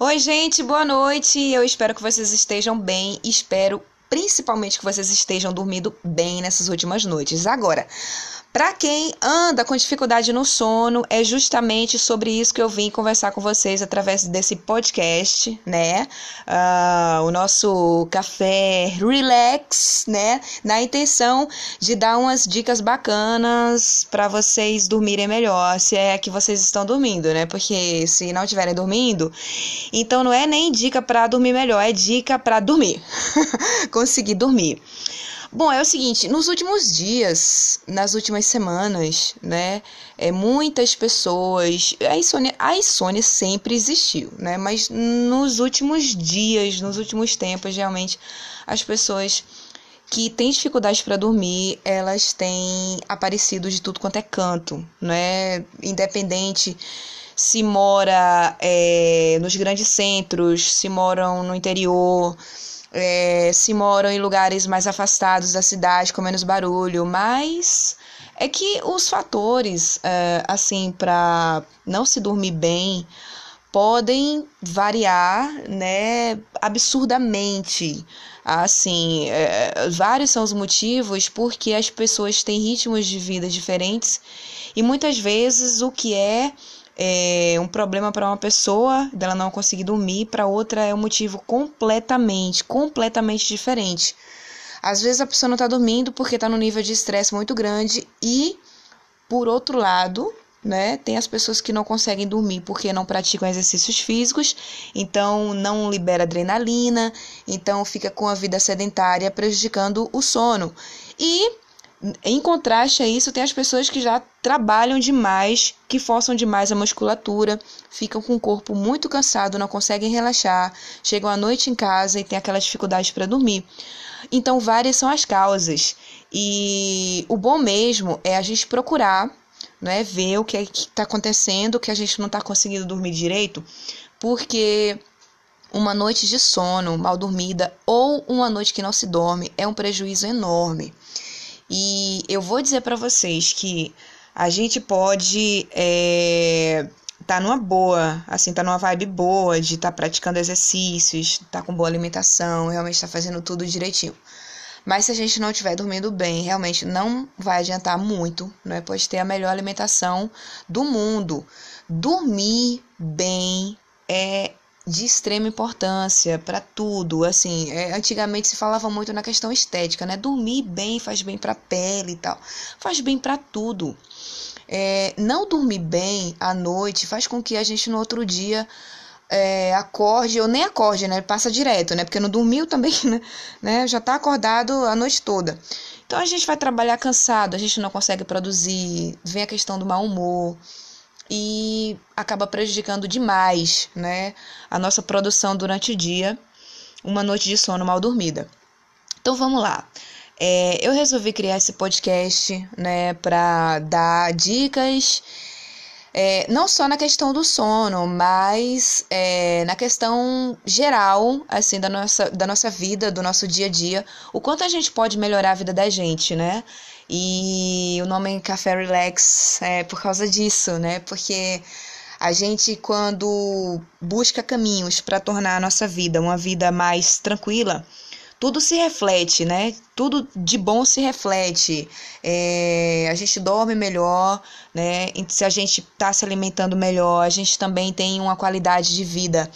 Oi, gente, boa noite. Eu espero que vocês estejam bem. Espero principalmente que vocês estejam dormindo bem nessas últimas noites. Agora, para quem anda com dificuldade no sono, é justamente sobre isso que eu vim conversar com vocês através desse podcast, né? Uh, o nosso café relax, né? Na intenção de dar umas dicas bacanas para vocês dormirem melhor, se é que vocês estão dormindo, né? Porque se não estiverem dormindo, então não é nem dica para dormir melhor, é dica para dormir, conseguir dormir. Bom, é o seguinte, nos últimos dias, nas últimas semanas, né, é, muitas pessoas, a insônia, a insônia sempre existiu, né, mas nos últimos dias, nos últimos tempos, realmente, as pessoas que têm dificuldade para dormir, elas têm aparecido de tudo quanto é canto, né, independente se mora é, nos grandes centros, se moram no interior, é, se moram em lugares mais afastados da cidade, com menos barulho, mas é que os fatores, é, assim, para não se dormir bem, podem variar, né, absurdamente. Assim, é, vários são os motivos porque as pessoas têm ritmos de vida diferentes e muitas vezes o que é é um problema para uma pessoa dela não conseguir dormir, para outra é um motivo completamente, completamente diferente. Às vezes a pessoa não está dormindo porque está num nível de estresse muito grande e, por outro lado, né, tem as pessoas que não conseguem dormir porque não praticam exercícios físicos, então não libera adrenalina, então fica com a vida sedentária prejudicando o sono. E em contraste a isso, tem as pessoas que já trabalham demais, que forçam demais a musculatura, ficam com o corpo muito cansado, não conseguem relaxar, chegam à noite em casa e têm aquela dificuldade para dormir. Então, várias são as causas. E o bom mesmo é a gente procurar, né, ver o que é está acontecendo, que a gente não está conseguindo dormir direito, porque uma noite de sono mal dormida ou uma noite que não se dorme é um prejuízo enorme. E eu vou dizer para vocês que a gente pode é, tá numa boa, assim, tá numa vibe boa de estar tá praticando exercícios, tá com boa alimentação, realmente tá fazendo tudo direitinho. Mas se a gente não estiver dormindo bem, realmente não vai adiantar muito, né? Pode ter a melhor alimentação do mundo. Dormir bem é de extrema importância para tudo. Assim, é, antigamente se falava muito na questão estética, né? Dormir bem faz bem para a pele e tal, faz bem para tudo. É, não dormir bem à noite faz com que a gente no outro dia é, acorde, ou nem acorde, né? Passa direto, né? Porque não dormiu também, né? Já tá acordado a noite toda. Então a gente vai trabalhar cansado, a gente não consegue produzir, vem a questão do mau humor e acaba prejudicando demais, né, a nossa produção durante o dia, uma noite de sono mal dormida. Então vamos lá. É, eu resolvi criar esse podcast, né, para dar dicas, é, não só na questão do sono, mas é, na questão geral, assim, da nossa, da nossa vida, do nosso dia a dia, o quanto a gente pode melhorar a vida da gente, né? E o nome Café Relax é por causa disso, né? Porque a gente, quando busca caminhos para tornar a nossa vida uma vida mais tranquila, tudo se reflete, né? Tudo de bom se reflete. É, a gente dorme melhor, né? Se a gente está se alimentando melhor, a gente também tem uma qualidade de vida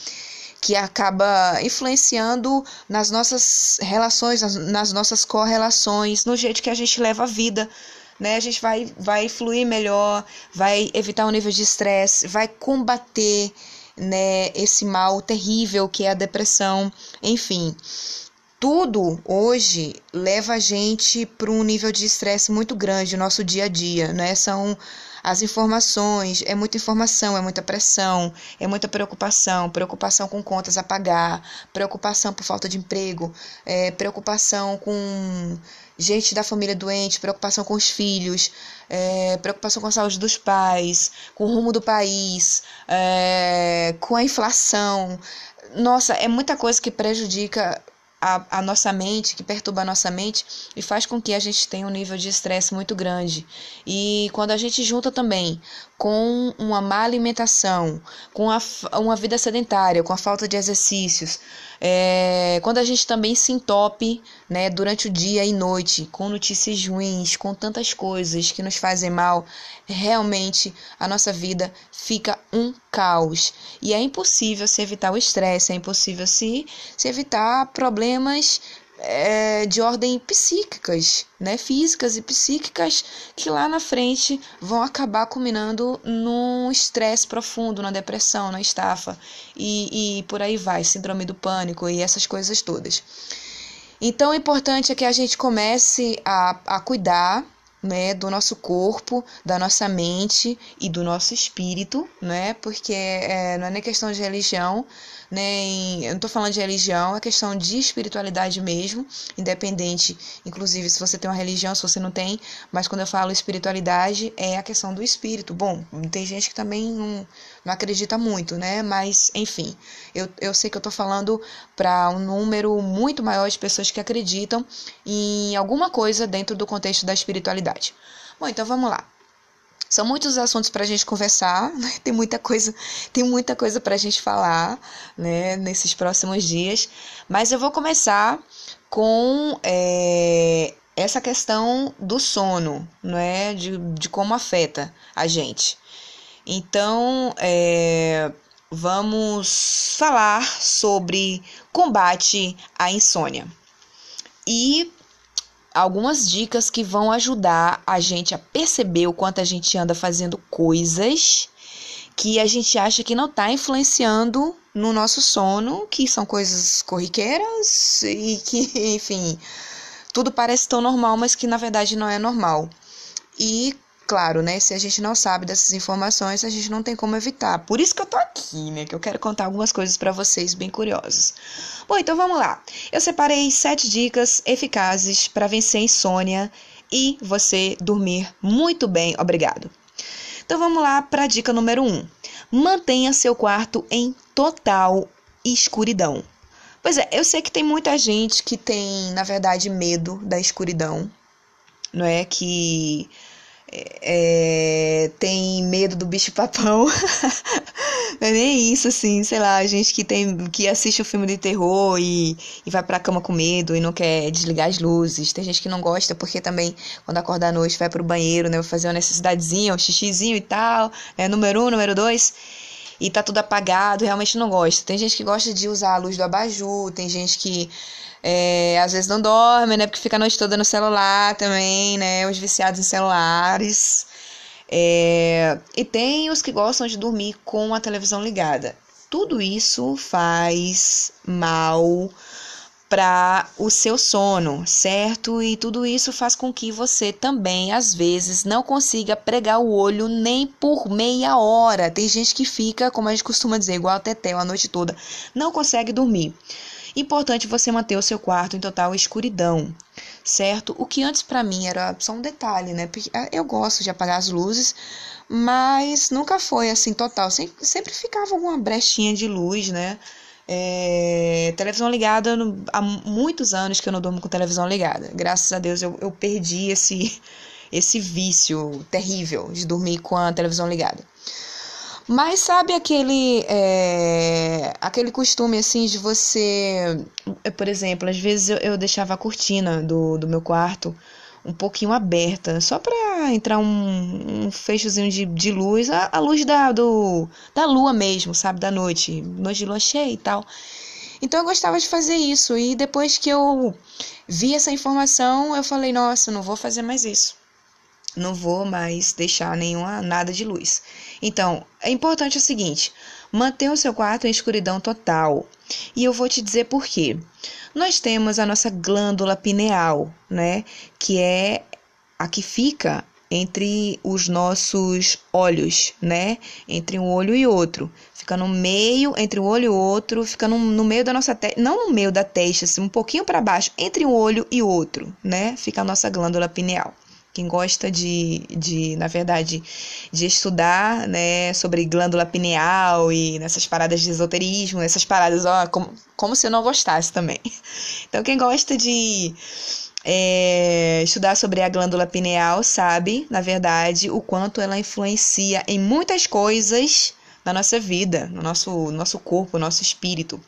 que acaba influenciando nas nossas relações, nas, nas nossas correlações, no jeito que a gente leva a vida. Né? A gente vai, vai fluir melhor, vai evitar um nível de estresse, vai combater né, esse mal terrível que é a depressão, enfim. Tudo hoje leva a gente para um nível de estresse muito grande no nosso dia a dia, né? São as informações, é muita informação, é muita pressão, é muita preocupação, preocupação com contas a pagar, preocupação por falta de emprego, é, preocupação com gente da família doente, preocupação com os filhos, é, preocupação com a saúde dos pais, com o rumo do país, é, com a inflação. Nossa, é muita coisa que prejudica a, a nossa mente, que perturba a nossa mente e faz com que a gente tenha um nível de estresse muito grande. E quando a gente junta também com uma má alimentação, com a, uma vida sedentária, com a falta de exercícios, é, quando a gente também se entope né, durante o dia e noite com notícias ruins, com tantas coisas que nos fazem mal, realmente a nossa vida fica um caos. E é impossível se evitar o estresse, é impossível se, se evitar problemas é, de ordem psíquicas, né, físicas e psíquicas, que lá na frente vão acabar culminando num estresse profundo, na depressão, na estafa e, e por aí vai, síndrome do pânico e essas coisas todas. Então, o importante é que a gente comece a, a cuidar né, do nosso corpo, da nossa mente e do nosso espírito, né, porque é, não é nem questão de religião, nem eu não estou falando de religião, é questão de espiritualidade mesmo, independente, inclusive se você tem uma religião, se você não tem, mas quando eu falo espiritualidade é a questão do espírito. Bom, tem gente que também não, não acredita muito, né? Mas enfim, eu, eu sei que eu estou falando para um número muito maior de pessoas que acreditam em alguma coisa dentro do contexto da espiritualidade. Bom, então vamos lá. São muitos assuntos para a gente conversar, né? tem muita coisa, tem muita coisa para a gente falar, né? Nesses próximos dias. Mas eu vou começar com é, essa questão do sono, não é? De, de como afeta a gente. Então, é, vamos falar sobre combate à insônia. E algumas dicas que vão ajudar a gente a perceber o quanto a gente anda fazendo coisas que a gente acha que não está influenciando no nosso sono, que são coisas corriqueiras e que, enfim, tudo parece tão normal, mas que na verdade não é normal. E claro, né? Se a gente não sabe dessas informações, a gente não tem como evitar. Por isso que eu tô aqui, né? Que eu quero contar algumas coisas para vocês bem curiosas. Bom, então vamos lá. Eu separei sete dicas eficazes para vencer a insônia e você dormir muito bem. Obrigado. Então vamos lá para a dica número um. Mantenha seu quarto em total escuridão. Pois é, eu sei que tem muita gente que tem, na verdade, medo da escuridão, não é? Que é, tem medo do bicho-papão. não é nem isso, assim, sei lá, gente que tem que assiste o um filme de terror e, e vai pra cama com medo e não quer desligar as luzes. Tem gente que não gosta porque também, quando acorda à noite, vai pro banheiro, né? Vai fazer uma necessidadezinha, um xixizinho e tal, né? Número um, número dois. E tá tudo apagado, realmente não gosta. Tem gente que gosta de usar a luz do abajur, tem gente que é, às vezes não dorme, né? Porque fica a noite toda no celular também, né? Os viciados em celulares. É, e tem os que gostam de dormir com a televisão ligada. Tudo isso faz mal para o seu sono, certo? E tudo isso faz com que você também, às vezes, não consiga pregar o olho nem por meia hora. Tem gente que fica, como a gente costuma dizer, igual a Tetel a noite toda, não consegue dormir. Importante você manter o seu quarto em total escuridão, certo? O que antes para mim era só um detalhe, né? Porque ah, eu gosto de apagar as luzes, mas nunca foi assim total. Sempre, sempre ficava alguma brechinha de luz, né? É, televisão ligada, há muitos anos que eu não durmo com televisão ligada. Graças a Deus eu, eu perdi esse, esse vício terrível de dormir com a televisão ligada. Mas sabe aquele é, aquele costume assim de você, por exemplo, às vezes eu, eu deixava a cortina do, do meu quarto um pouquinho aberta, só para entrar um, um fechozinho de, de luz, a, a, luz da, do, da lua mesmo, sabe, da noite, noite de lua cheia e tal. Então eu gostava de fazer isso e depois que eu vi essa informação, eu falei, nossa, não vou fazer mais isso não vou mais deixar nenhuma nada de luz. Então, é importante o seguinte: mantenha o seu quarto em escuridão total. E eu vou te dizer por quê. Nós temos a nossa glândula pineal, né, que é a que fica entre os nossos olhos, né? Entre um olho e outro. Fica no meio, entre um olho e outro, fica no, no meio da nossa testa, não no meio da testa, assim, um pouquinho para baixo, entre um olho e outro, né? Fica a nossa glândula pineal. Quem gosta de, de, na verdade, de estudar, né, sobre glândula pineal e nessas paradas de esoterismo, essas paradas, ó, como, como se eu não gostasse também. Então, quem gosta de, é, estudar sobre a glândula pineal sabe, na verdade, o quanto ela influencia em muitas coisas na nossa vida, no nosso, nosso corpo, no nosso espírito.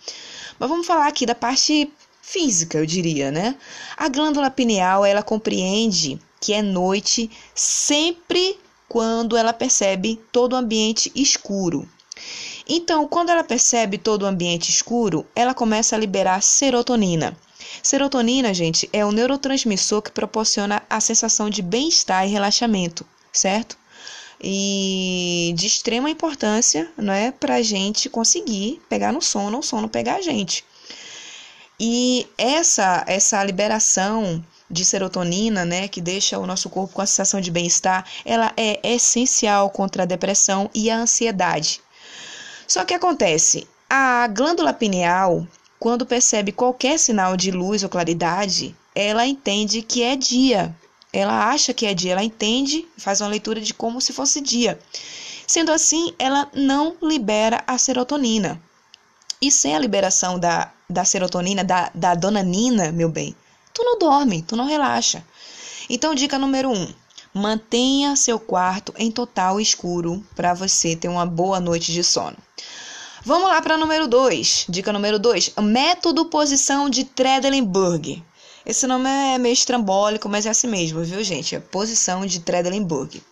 Mas vamos falar aqui da parte física, eu diria, né? A glândula pineal, ela compreende que é noite sempre quando ela percebe todo o ambiente escuro. Então, quando ela percebe todo o ambiente escuro, ela começa a liberar serotonina. Serotonina, gente, é o neurotransmissor que proporciona a sensação de bem-estar e relaxamento, certo? E de extrema importância, não é, para a gente conseguir pegar no sono, o sono pegar a gente. E essa essa liberação de serotonina, né, que deixa o nosso corpo com a sensação de bem-estar, ela é essencial contra a depressão e a ansiedade. Só que acontece, a glândula pineal, quando percebe qualquer sinal de luz ou claridade, ela entende que é dia. Ela acha que é dia, ela entende, faz uma leitura de como se fosse dia. Sendo assim, ela não libera a serotonina. E sem a liberação da, da serotonina, da, da donanina, meu bem, tu não dorme, tu não relaxa. Então, dica número um: mantenha seu quarto em total escuro para você ter uma boa noite de sono. Vamos lá para número 2. Dica número 2: método posição de Tredelenburg. Esse nome é meio estrambólico, mas é assim mesmo, viu, gente? É posição de Tredelenburg.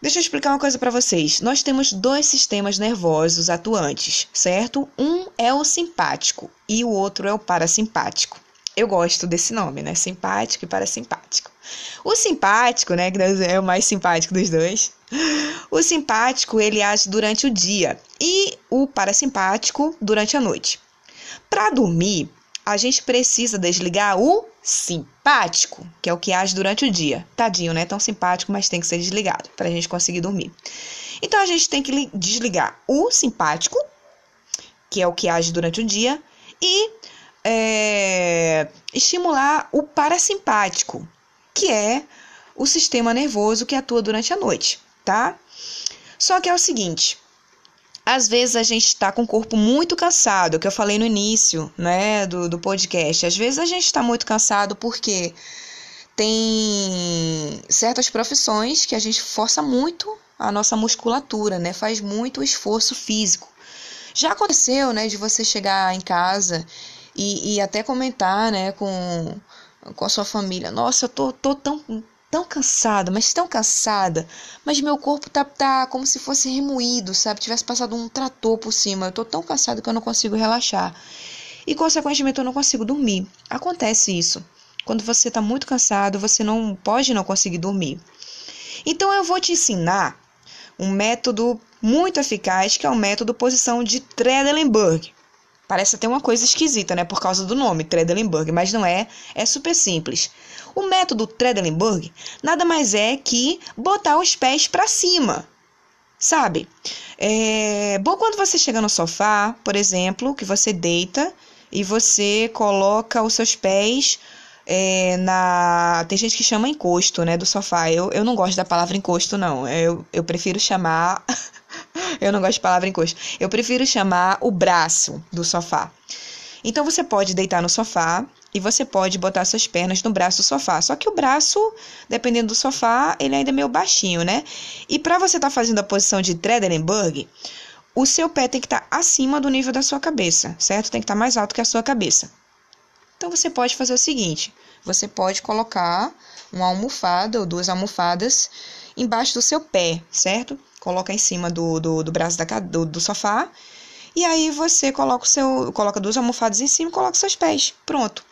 Deixa eu explicar uma coisa para vocês. Nós temos dois sistemas nervosos atuantes, certo? Um é o simpático e o outro é o parasimpático. Eu gosto desse nome, né? Simpático e parasimpático. O simpático, né, que é o mais simpático dos dois, o simpático ele age durante o dia e o parasimpático durante a noite. Para dormir, a gente precisa desligar o simpático, que é o que age durante o dia. Tadinho, né? Tão simpático, mas tem que ser desligado para a gente conseguir dormir. Então a gente tem que desligar o simpático, que é o que age durante o dia, e é, estimular o parasimpático, que é o sistema nervoso que atua durante a noite, tá? Só que é o seguinte, às vezes a gente está com o corpo muito cansado, que eu falei no início, né, do, do podcast. Às vezes a gente está muito cansado porque tem certas profissões que a gente força muito a nossa musculatura, né, faz muito esforço físico. Já aconteceu, né, de você chegar em casa e, e até comentar, né, com com a sua família. Nossa, eu tô, tô tão, tão cansada, mas tão cansada. Mas meu corpo tá, tá como se fosse remoído, sabe? Tivesse passado um trator por cima. Eu tô tão cansada que eu não consigo relaxar. E, consequentemente, eu não consigo dormir. Acontece isso. Quando você está muito cansado, você não pode não conseguir dormir. Então, eu vou te ensinar um método muito eficaz, que é o método posição de Tredelenburg. Parece até uma coisa esquisita, né? Por causa do nome, Tredelenburg, mas não é. É super simples. O método Tredelenburg nada mais é que botar os pés para cima. Sabe? É bom quando você chega no sofá, por exemplo, que você deita e você coloca os seus pés é, na. Tem gente que chama encosto, né? Do sofá. Eu, eu não gosto da palavra encosto, não. Eu, eu prefiro chamar eu não gosto de palavra encosto. Eu prefiro chamar o braço do sofá. Então você pode deitar no sofá e você pode botar suas pernas no braço do sofá. Só que o braço, dependendo do sofá, ele ainda é meio baixinho, né? E para você estar tá fazendo a posição de Tredelenburg, o seu pé tem que estar tá acima do nível da sua cabeça, certo? Tem que estar tá mais alto que a sua cabeça. Então você pode fazer o seguinte: você pode colocar uma almofada ou duas almofadas embaixo do seu pé, certo? Coloca em cima do, do, do braço da, do, do sofá. E aí você coloca o seu, coloca duas almofadas em cima e coloca seus pés. Pronto.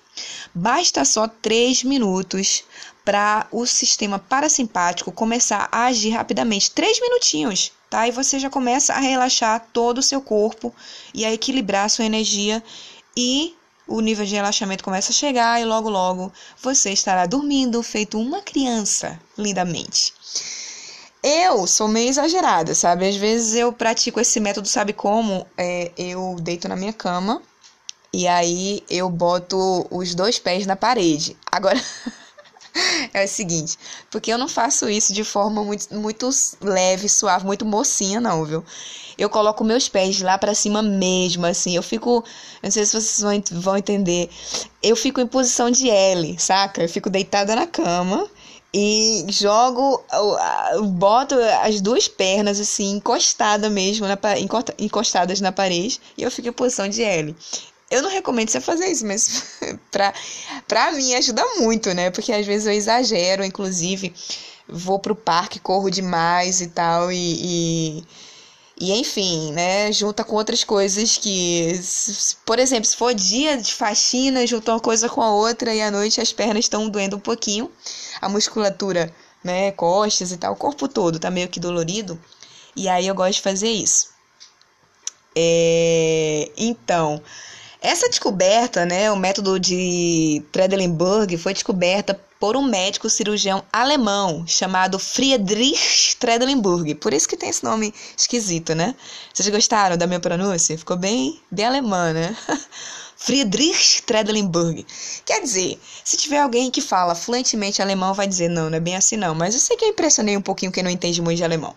Basta só 3 minutos para o sistema parasimpático começar a agir rapidamente. 3 minutinhos, tá? E você já começa a relaxar todo o seu corpo e a equilibrar a sua energia e o nível de relaxamento começa a chegar e logo logo você estará dormindo feito uma criança lindamente. Eu sou meio exagerada, sabe? Às vezes eu pratico esse método, sabe como? É, eu deito na minha cama e aí eu boto os dois pés na parede. Agora, é o seguinte, porque eu não faço isso de forma muito, muito leve, suave, muito mocinha, não, viu? Eu coloco meus pés lá para cima mesmo, assim. Eu fico. Não sei se vocês vão, vão entender. Eu fico em posição de L, saca? Eu fico deitada na cama e jogo, boto as duas pernas assim, encostada mesmo, na, encostadas na parede, e eu fico em posição de L. Eu não recomendo você fazer isso, mas pra, pra mim ajuda muito, né? Porque às vezes eu exagero, inclusive vou pro parque, corro demais e tal, e, e e enfim, né, junta com outras coisas que, por exemplo, se for dia de faxina, junta uma coisa com a outra e à noite as pernas estão doendo um pouquinho, a musculatura, né, costas e tal, o corpo todo tá meio que dolorido. E aí eu gosto de fazer isso. É, então, essa descoberta, né, o método de Tredelenburg foi descoberta por um médico cirurgião alemão chamado Friedrich Tredelenburg. Por isso que tem esse nome esquisito, né? Vocês gostaram da minha pronúncia? Ficou bem, bem alemã, né? Friedrich Tredelenburg. Quer dizer, se tiver alguém que fala fluentemente alemão, vai dizer não, não é bem assim não. Mas eu sei que eu impressionei um pouquinho quem não entende muito de alemão.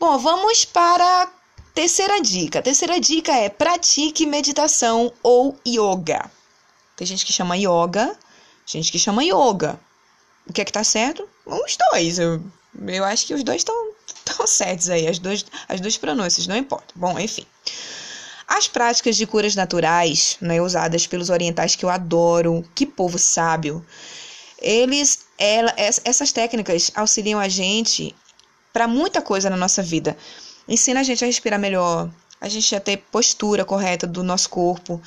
Bom, vamos para Terceira dica. terceira dica é pratique meditação ou yoga. Tem gente que chama yoga, gente que chama yoga. O que é que tá certo? Os dois. Eu, eu acho que os dois estão tão certos aí. As, dois, as duas pronúncias, não importa. Bom, enfim. As práticas de curas naturais, né, usadas pelos orientais que eu adoro, que povo sábio, eles, ela, essas técnicas auxiliam a gente para muita coisa na nossa vida ensina a gente a respirar melhor, a gente a ter postura correta do nosso corpo,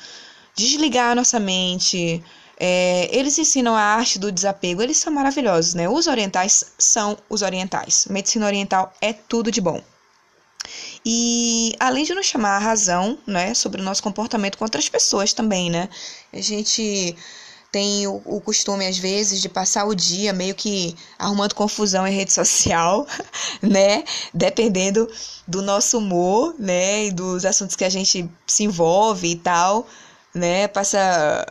desligar a nossa mente. É, eles ensinam a arte do desapego, eles são maravilhosos, né? Os orientais são os orientais. Medicina oriental é tudo de bom. E além de nos chamar a razão, né, sobre o nosso comportamento com outras pessoas também, né? A gente tem o, o, costume, às vezes, de passar o dia meio que arrumando confusão em rede social, né? Dependendo do nosso humor, né? E dos assuntos que a gente se envolve e tal, né? Passa.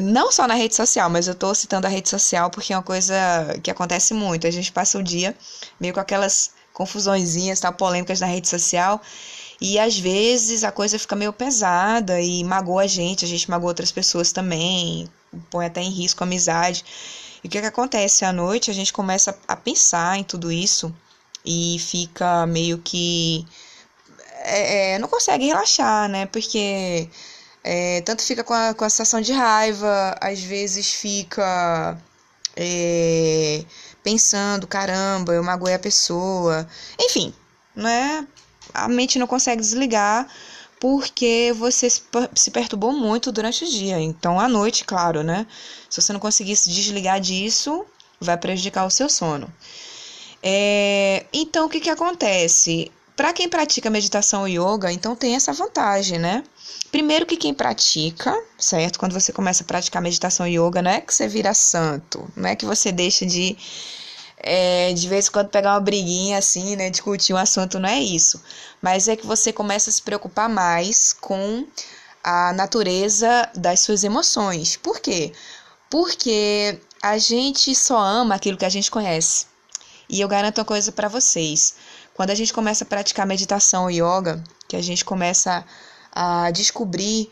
Não só na rede social, mas eu tô citando a rede social porque é uma coisa que acontece muito. A gente passa o dia meio com aquelas confusõezinhas, tal, polêmicas na rede social. E às vezes a coisa fica meio pesada e magoa a gente, a gente magoa outras pessoas também, põe até em risco a amizade. E o que, que acontece? À noite a gente começa a pensar em tudo isso e fica meio que. É, é, não consegue relaxar, né? Porque é, tanto fica com a, com a sensação de raiva, às vezes fica é, pensando, caramba, eu magoei a pessoa. Enfim, né? A mente não consegue desligar porque você se perturbou muito durante o dia. Então, à noite, claro, né? Se você não conseguir se desligar disso, vai prejudicar o seu sono. É, então, o que, que acontece? Para quem pratica meditação e yoga, então tem essa vantagem, né? Primeiro que quem pratica, certo? Quando você começa a praticar meditação e yoga, não é que você vira santo, não é que você deixa de é, de vez em quando pegar uma briguinha assim, né, discutir um assunto, não é isso. Mas é que você começa a se preocupar mais com a natureza das suas emoções. Por quê? Porque a gente só ama aquilo que a gente conhece. E eu garanto uma coisa para vocês. Quando a gente começa a praticar meditação e yoga, que a gente começa a descobrir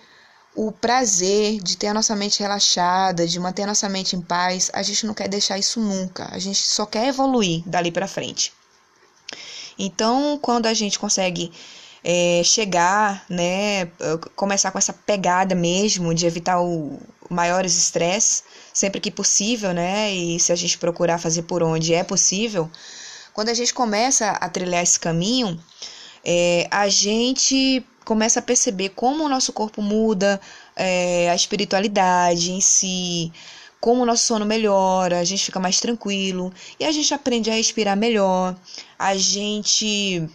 o prazer de ter a nossa mente relaxada, de manter a nossa mente em paz, a gente não quer deixar isso nunca. A gente só quer evoluir dali para frente. Então, quando a gente consegue é, chegar, né, começar com essa pegada mesmo de evitar o maiores estresse, sempre que possível, né, e se a gente procurar fazer por onde é possível, quando a gente começa a trilhar esse caminho, é, a gente começa a perceber como o nosso corpo muda, é, a espiritualidade em si, como o nosso sono melhora, a gente fica mais tranquilo e a gente aprende a respirar melhor, a gente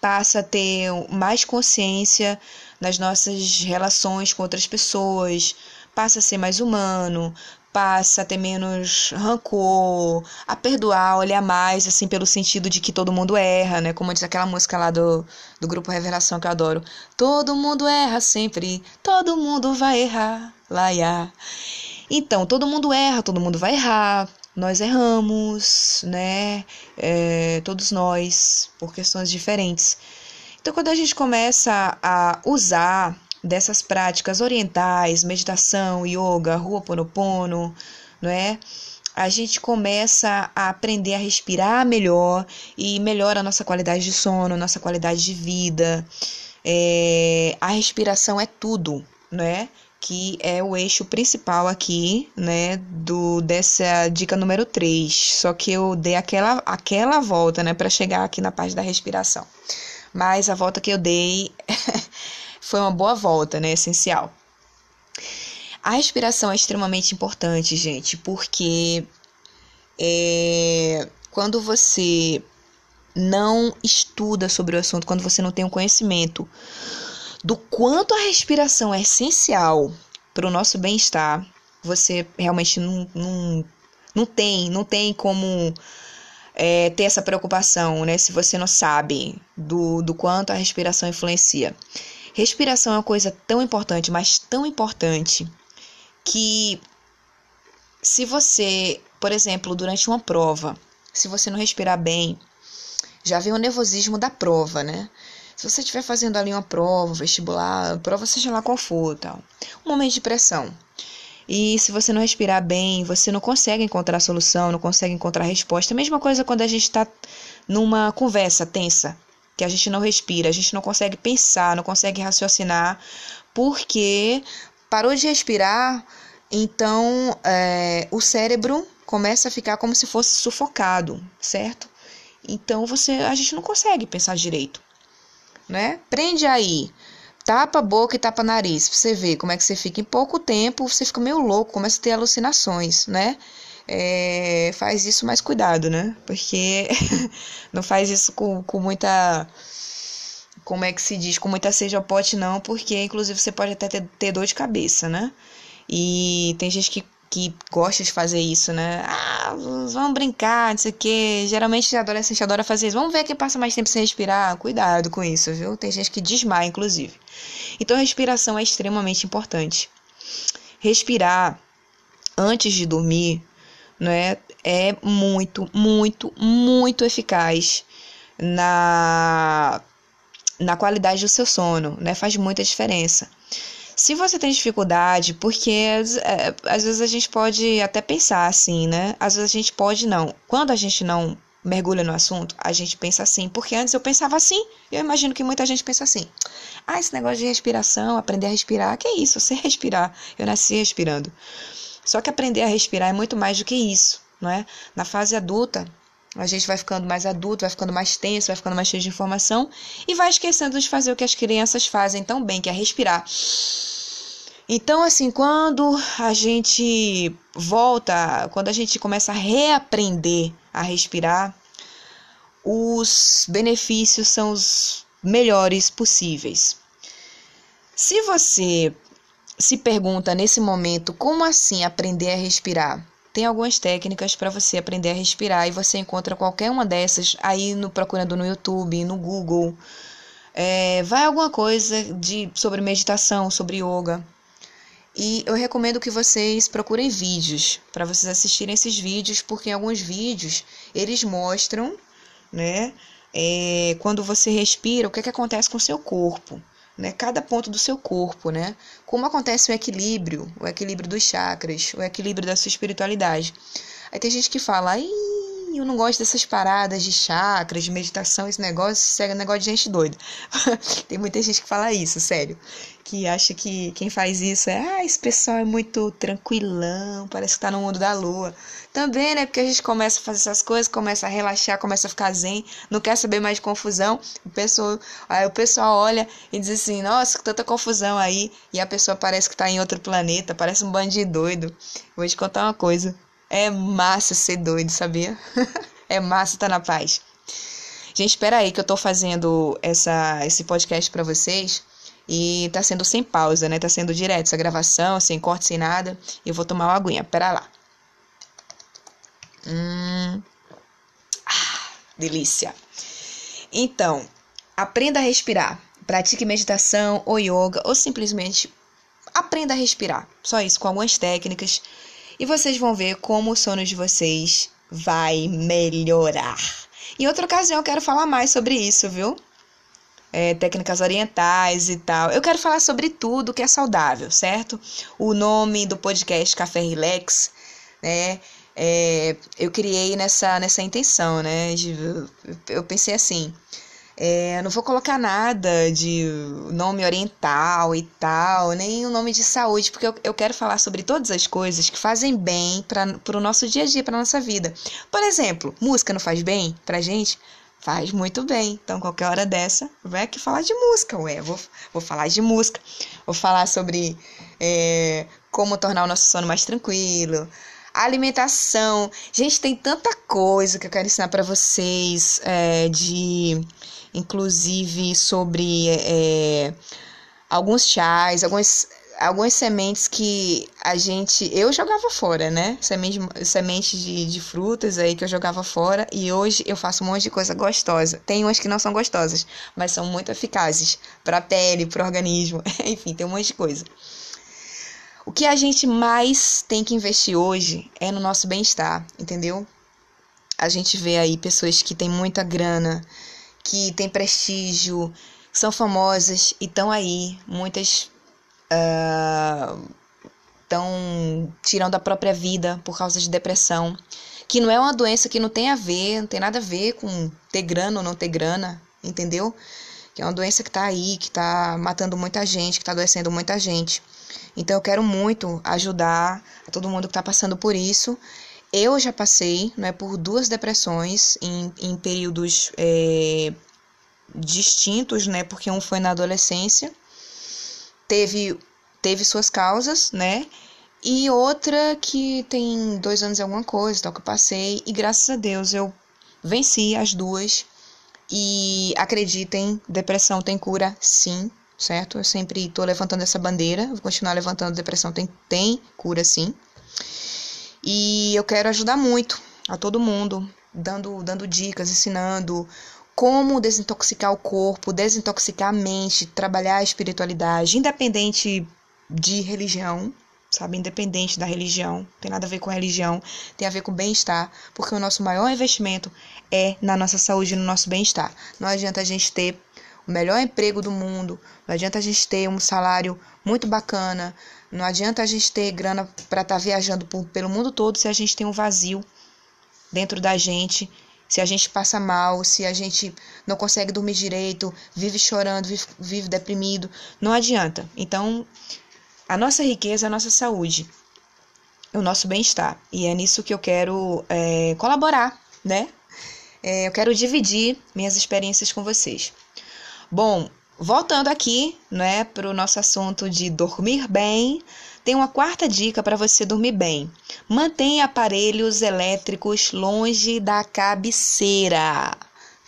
passa a ter mais consciência nas nossas relações com outras pessoas, passa a ser mais humano, passa a ter menos rancor, a perdoar, olhar mais, assim, pelo sentido de que todo mundo erra, né? Como diz aquela música lá do, do grupo Revelação que eu adoro. Todo mundo erra sempre, todo mundo vai errar, lá, ia. Então, todo mundo erra, todo mundo vai errar, nós erramos, né? É, todos nós, por questões diferentes. Então, quando a gente começa a usar dessas práticas orientais, meditação, yoga, Ho'oponopono, não é? A gente começa a aprender a respirar melhor e melhora a nossa qualidade de sono, nossa qualidade de vida. É, a respiração é tudo, não é? que é o eixo principal aqui, né, do dessa dica número 3. Só que eu dei aquela aquela volta, né, para chegar aqui na parte da respiração. Mas a volta que eu dei foi uma boa volta, né, essencial. A respiração é extremamente importante, gente, porque é, quando você não estuda sobre o assunto, quando você não tem um conhecimento do quanto a respiração é essencial para o nosso bem-estar, você realmente não, não, não tem, não tem como é, ter essa preocupação, né? Se você não sabe do, do quanto a respiração influencia. Respiração é uma coisa tão importante, mas tão importante, que se você, por exemplo, durante uma prova, se você não respirar bem, já vem o nervosismo da prova, né? Se você estiver fazendo ali uma prova, vestibular, prova seja lá qual for, tal. Um momento de pressão. E se você não respirar bem, você não consegue encontrar solução, não consegue encontrar resposta. A mesma coisa quando a gente está numa conversa tensa, que a gente não respira, a gente não consegue pensar, não consegue raciocinar, porque parou de respirar, então é, o cérebro começa a ficar como se fosse sufocado, certo? Então você, a gente não consegue pensar direito né? Prende aí. Tapa a boca e tapa nariz, pra você ver como é que você fica. Em pouco tempo, você fica meio louco, começa a ter alucinações, né? É, faz isso mais cuidado, né? Porque não faz isso com, com muita. Como é que se diz? Com muita seja ao pote, não, porque inclusive você pode até ter, ter dor de cabeça, né? E tem gente que que gosta de fazer isso, né? Ah, vamos brincar, não sei o quê. Geralmente adolescente adora fazer isso. Vamos ver quem passa mais tempo sem respirar. Cuidado com isso, viu? Tem gente que desmaia, inclusive. Então, a respiração é extremamente importante. Respirar antes de dormir, né? É muito, muito, muito eficaz na, na qualidade do seu sono, né? Faz muita diferença. Se você tem dificuldade, porque é, às vezes a gente pode até pensar assim, né? Às vezes a gente pode não. Quando a gente não mergulha no assunto, a gente pensa assim, porque antes eu pensava assim, eu imagino que muita gente pensa assim. Ah, esse negócio de respiração, aprender a respirar, que é isso? Você respirar. Eu nasci respirando. Só que aprender a respirar é muito mais do que isso, não é? Na fase adulta, a gente vai ficando mais adulto, vai ficando mais tenso, vai ficando mais cheio de informação e vai esquecendo de fazer o que as crianças fazem tão bem, que é respirar. Então, assim, quando a gente volta, quando a gente começa a reaprender a respirar, os benefícios são os melhores possíveis. Se você se pergunta nesse momento como assim aprender a respirar, tem algumas técnicas para você aprender a respirar e você encontra qualquer uma dessas aí no procurando no YouTube, no Google. É, vai alguma coisa de sobre meditação, sobre yoga. E eu recomendo que vocês procurem vídeos para vocês assistirem esses vídeos, porque em alguns vídeos eles mostram, né, é, quando você respira, o que, é que acontece com o seu corpo, né, cada ponto do seu corpo, né, como acontece o equilíbrio, o equilíbrio dos chakras, o equilíbrio da sua espiritualidade. Aí tem gente que fala, Ih, eu não gosto dessas paradas de chakras, de meditação, esse negócio, isso é negócio de gente doida. tem muita gente que fala isso, sério que acha que quem faz isso é, ah, esse pessoal é muito tranquilão, parece que tá no mundo da lua. Também, né? Porque a gente começa a fazer essas coisas, começa a relaxar, começa a ficar zen, não quer saber mais de confusão. O pessoal, aí o pessoal olha e diz assim: "Nossa, tanta confusão aí". E a pessoa parece que tá em outro planeta, parece um bando de doido. Vou te contar uma coisa. É massa ser doido, sabia? é massa estar tá na paz. Gente, espera aí que eu tô fazendo essa, esse podcast para vocês e tá sendo sem pausa, né? Tá sendo direto essa gravação, sem corte, sem nada. Eu vou tomar uma aguinha. Pera lá. Hum. Ah, delícia. Então, aprenda a respirar. Pratique meditação ou yoga ou simplesmente aprenda a respirar. Só isso, com algumas técnicas. E vocês vão ver como o sono de vocês vai melhorar. Em outra ocasião eu quero falar mais sobre isso, viu? É, técnicas orientais e tal. Eu quero falar sobre tudo que é saudável, certo? O nome do podcast Café Relax, né? É, eu criei nessa, nessa intenção, né? De, eu pensei assim, é, não vou colocar nada de nome oriental e tal, nem o nome de saúde, porque eu, eu quero falar sobre todas as coisas que fazem bem para o nosso dia a dia, para nossa vida. Por exemplo, música não faz bem pra gente? Faz muito bem. Então, qualquer hora dessa, vai aqui falar de música, ué. Vou, vou falar de música. Vou falar sobre é, como tornar o nosso sono mais tranquilo, alimentação. Gente, tem tanta coisa que eu quero ensinar para vocês é, de inclusive sobre é, alguns chás, algumas, algumas sementes que a gente. Eu jogava fora, né? Semente, sementes de, de frutas aí que eu jogava fora e hoje eu faço um monte de coisa gostosa. Tem umas que não são gostosas, mas são muito eficazes para a pele, para o organismo, enfim, tem um monte de coisa. O que a gente mais tem que investir hoje é no nosso bem-estar, entendeu? A gente vê aí pessoas que têm muita grana, que têm prestígio, são famosas e estão aí. Muitas estão uh, tirando a própria vida por causa de depressão, que não é uma doença que não tem a ver, não tem nada a ver com ter grana ou não ter grana, entendeu? Que é uma doença que está aí, que está matando muita gente, que está adoecendo muita gente. Então eu quero muito ajudar a todo mundo que está passando por isso. Eu já passei né, por duas depressões em, em períodos é, distintos, né? Porque um foi na adolescência, teve, teve suas causas, né? E outra que tem dois anos e alguma coisa, tal, que eu passei, e graças a Deus eu venci as duas. E acreditem, depressão tem cura, sim, certo? Eu sempre estou levantando essa bandeira, vou continuar levantando, depressão tem, tem cura, sim. E eu quero ajudar muito a todo mundo, dando, dando dicas, ensinando como desintoxicar o corpo, desintoxicar a mente, trabalhar a espiritualidade, independente de religião, sabe? Independente da religião, tem nada a ver com religião, tem a ver com bem-estar, porque o nosso maior investimento é na nossa saúde no nosso bem-estar. Não adianta a gente ter o melhor emprego do mundo, não adianta a gente ter um salário muito bacana, não adianta a gente ter grana para estar tá viajando por, pelo mundo todo se a gente tem um vazio dentro da gente, se a gente passa mal, se a gente não consegue dormir direito, vive chorando, vive, vive deprimido, não adianta. Então, a nossa riqueza é a nossa saúde, o nosso bem-estar. E é nisso que eu quero é, colaborar, né? É, eu quero dividir minhas experiências com vocês. Bom, Voltando aqui, né, para o nosso assunto de dormir bem, tem uma quarta dica para você dormir bem. Mantenha aparelhos elétricos longe da cabeceira.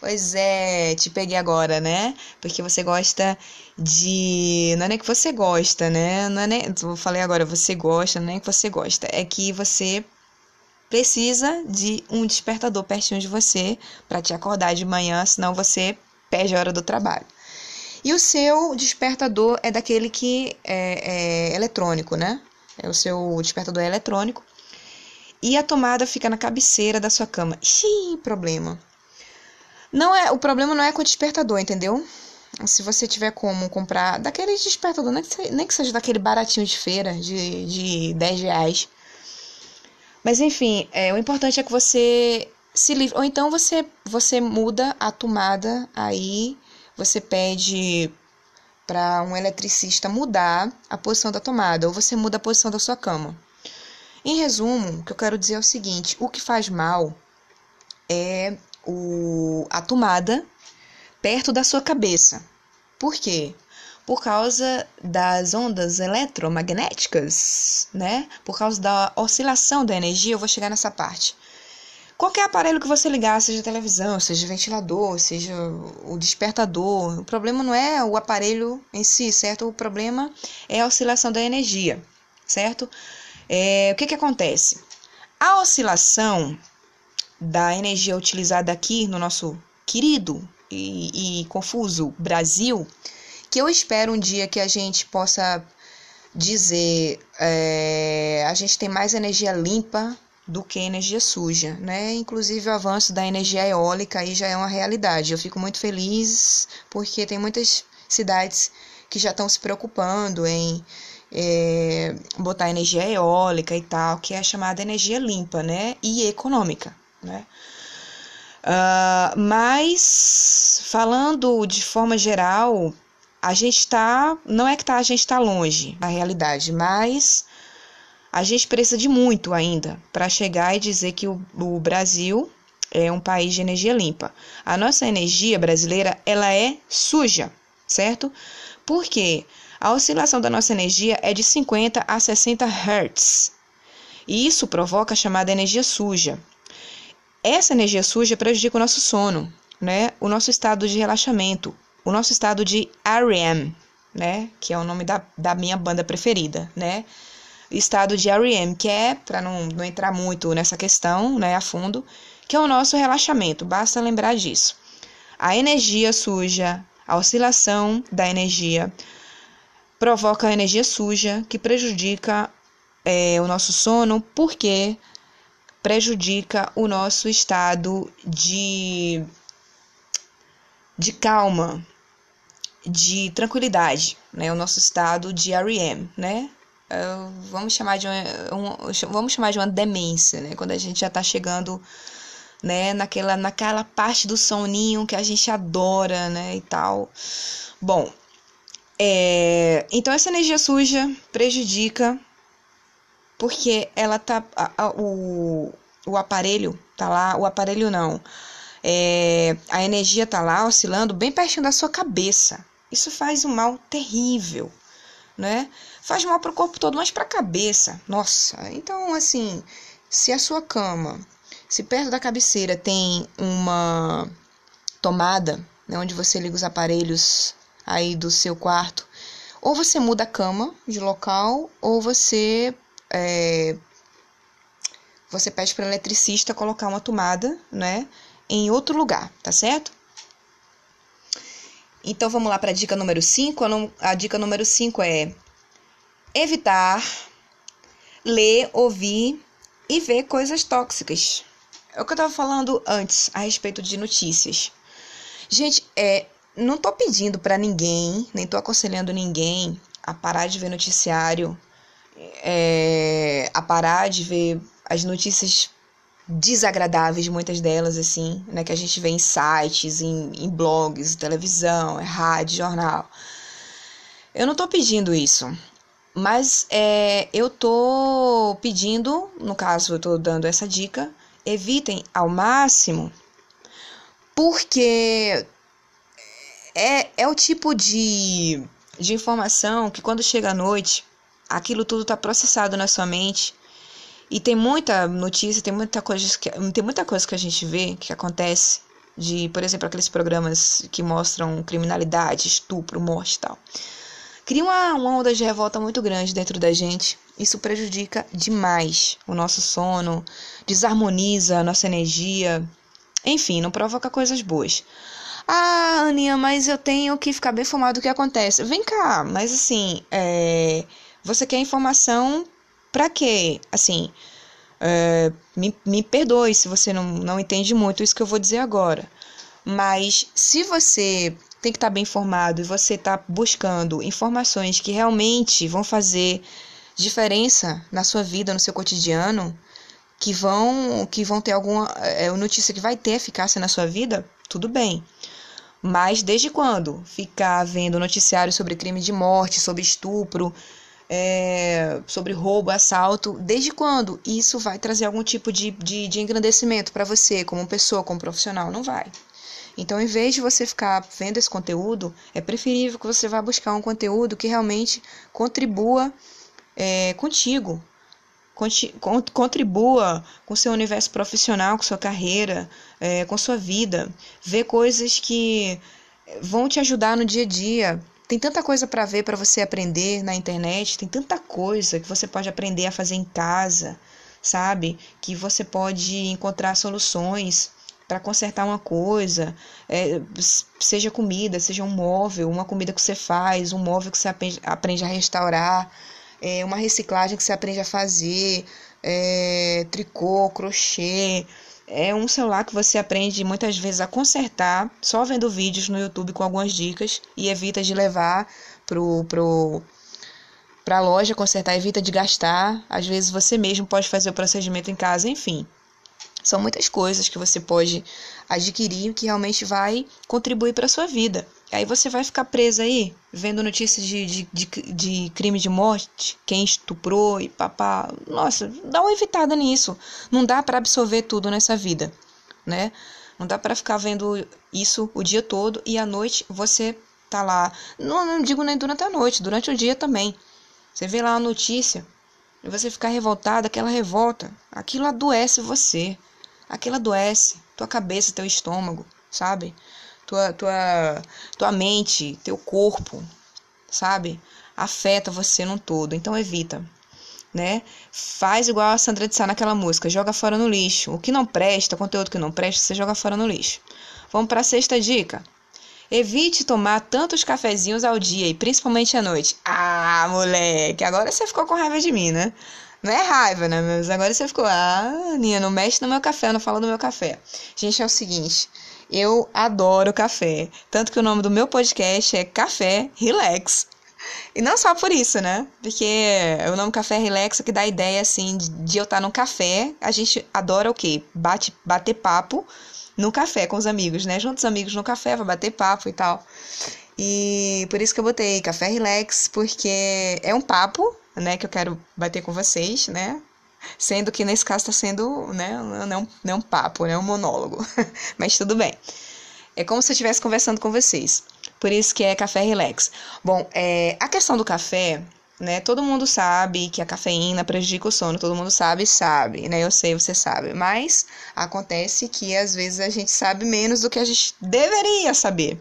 Pois é, te peguei agora, né? Porque você gosta de. Não é nem que você gosta, né? Não é nem. Eu falei agora, você gosta, não é nem que você gosta. É que você precisa de um despertador pertinho de você para te acordar de manhã, senão você perde a hora do trabalho. E o seu despertador é daquele que é, é eletrônico, né? É o seu despertador é eletrônico. E a tomada fica na cabeceira da sua cama. Xiii, problema. Não é, o problema não é com o despertador, entendeu? Se você tiver como comprar daquele despertador, nem que, nem que seja daquele baratinho de feira, de, de 10 reais. Mas enfim, é, o importante é que você se. Ou então você, você muda a tomada aí você pede para um eletricista mudar a posição da tomada ou você muda a posição da sua cama. Em resumo, o que eu quero dizer é o seguinte: o que faz mal é o, a tomada perto da sua cabeça. Por quê? Por causa das ondas eletromagnéticas, né? Por causa da oscilação da energia, eu vou chegar nessa parte. Qualquer aparelho que você ligar, seja televisão, seja ventilador, seja o despertador, o problema não é o aparelho em si, certo? O problema é a oscilação da energia, certo? É, o que, que acontece? A oscilação da energia utilizada aqui no nosso querido e, e confuso Brasil, que eu espero um dia que a gente possa dizer é, a gente tem mais energia limpa do que energia suja, né? Inclusive o avanço da energia eólica aí já é uma realidade. Eu fico muito feliz porque tem muitas cidades que já estão se preocupando em é, botar energia eólica e tal, que é chamada energia limpa, né? E econômica, né? Uh, mas falando de forma geral, a gente está, não é que tá, a gente está longe da realidade, mas a gente precisa de muito ainda para chegar e dizer que o, o, Brasil é um país de energia limpa. A nossa energia brasileira ela é suja, certo? Porque a oscilação da nossa energia é de 50 a 60 Hz. E isso provoca a chamada energia suja. Essa energia suja prejudica o nosso sono, né? O nosso estado de relaxamento, o nosso estado de REM, né? Que é o nome da, da minha banda preferida, né? Estado de REM, que é, para não, não entrar muito nessa questão, né, a fundo, que é o nosso relaxamento, basta lembrar disso. A energia suja, a oscilação da energia, provoca energia suja, que prejudica é, o nosso sono, porque prejudica o nosso estado de, de calma, de tranquilidade, né? O nosso estado de REM, né? Uh, vamos chamar de uma, um, vamos chamar de uma demência, né? Quando a gente já está chegando, né? Naquela, naquela parte do soninho que a gente adora, né? E tal. Bom, é, então essa energia suja prejudica porque ela tá a, a, o, o aparelho tá lá, o aparelho não. É, a energia tá lá oscilando bem pertinho da sua cabeça. Isso faz um mal terrível, né? Faz mal para o corpo todo, mas para a cabeça, nossa. Então, assim, se a sua cama, se perto da cabeceira tem uma tomada, né, onde você liga os aparelhos aí do seu quarto, ou você muda a cama de local, ou você é, você pede para o eletricista colocar uma tomada, né, em outro lugar, tá certo? Então vamos lá para a dica número 5. A dica número 5 é evitar ler, ouvir e ver coisas tóxicas. É o que eu estava falando antes a respeito de notícias. Gente, é, não tô pedindo para ninguém, nem tô aconselhando ninguém a parar de ver noticiário, é, a parar de ver as notícias desagradáveis, muitas delas, assim, né, que a gente vê em sites, em, em blogs, televisão, rádio, jornal. Eu não tô pedindo isso, mas é, eu tô pedindo, no caso, eu tô dando essa dica, evitem ao máximo, porque é, é o tipo de, de informação que quando chega à noite, aquilo tudo está processado na sua mente. E tem muita notícia, tem muita coisa que, tem muita coisa que a gente vê que acontece de, por exemplo, aqueles programas que mostram criminalidade, estupro, morte e tal. Cria uma, uma onda de revolta muito grande dentro da gente. Isso prejudica demais o nosso sono, desarmoniza a nossa energia, enfim, não provoca coisas boas. Ah, Aninha, mas eu tenho que ficar bem informado do que acontece. Vem cá, mas assim, é... você quer informação para quê? Assim, é... me, me perdoe se você não, não entende muito isso que eu vou dizer agora. Mas se você tem que estar tá bem informado e você está buscando informações que realmente vão fazer diferença na sua vida, no seu cotidiano, que vão que vão ter alguma é, notícia que vai ter eficácia na sua vida, tudo bem. Mas desde quando ficar vendo noticiário sobre crime de morte, sobre estupro, é, sobre roubo, assalto, desde quando isso vai trazer algum tipo de, de, de engrandecimento para você, como pessoa, como profissional? Não vai. Então, em vez de você ficar vendo esse conteúdo, é preferível que você vá buscar um conteúdo que realmente contribua é, contigo, contribua com seu universo profissional, com sua carreira, é, com sua vida, ver coisas que vão te ajudar no dia a dia. Tem tanta coisa para ver, para você aprender na internet, tem tanta coisa que você pode aprender a fazer em casa, sabe? Que você pode encontrar soluções para consertar uma coisa, é, seja comida, seja um móvel, uma comida que você faz, um móvel que você aprende a restaurar é, uma reciclagem que você aprende a fazer, é, tricô, crochê. É um celular que você aprende muitas vezes a consertar só vendo vídeos no YouTube com algumas dicas e evita de levar pro, pro, pra loja consertar, evita de gastar. Às vezes você mesmo pode fazer o procedimento em casa, enfim. São muitas coisas que você pode adquirir que realmente vai contribuir para sua vida. Aí você vai ficar preso aí, vendo notícias de, de, de, de, crime de morte, quem estuprou e papá. Nossa, dá uma evitada nisso. Não dá para absorver tudo nessa vida, né? Não dá para ficar vendo isso o dia todo e à noite você tá lá. Não, não digo nem durante a noite, durante o dia também. Você vê lá a notícia e você ficar revoltado, aquela revolta, aquilo adoece você. Aquilo adoece tua cabeça, teu estômago, sabe? tua, tua, tua mente, teu corpo, sabe? Afeta você no todo. Então evita, né? Faz igual a Sandra de Sá naquela música, joga fora no lixo. O que não presta, conteúdo que não presta, você joga fora no lixo. Vamos para a sexta dica. Evite tomar tantos cafezinhos ao dia e principalmente à noite. Ah, moleque, agora você ficou com raiva de mim, né? Não é raiva, né? Mas agora você ficou, ah, Ninha, não mexe no meu café, não fala do meu café. Gente, é o seguinte, eu adoro café. Tanto que o nome do meu podcast é Café Relax. E não só por isso, né? Porque o nome Café Relax é que dá a ideia, assim, de eu estar no café. A gente adora o quê? Bate, bater papo no café com os amigos, né? Juntos amigos no café, vai bater papo e tal. E por isso que eu botei Café Relax, porque é um papo, né, que eu quero bater com vocês, né? Sendo que nesse caso está sendo, né, não, não um papo, né, um monólogo. Mas tudo bem. É como se eu estivesse conversando com vocês. Por isso que é café relax. Bom, é, a questão do café, né? Todo mundo sabe que a cafeína prejudica o sono. Todo mundo sabe, sabe, né? Eu sei, você sabe. Mas acontece que às vezes a gente sabe menos do que a gente deveria saber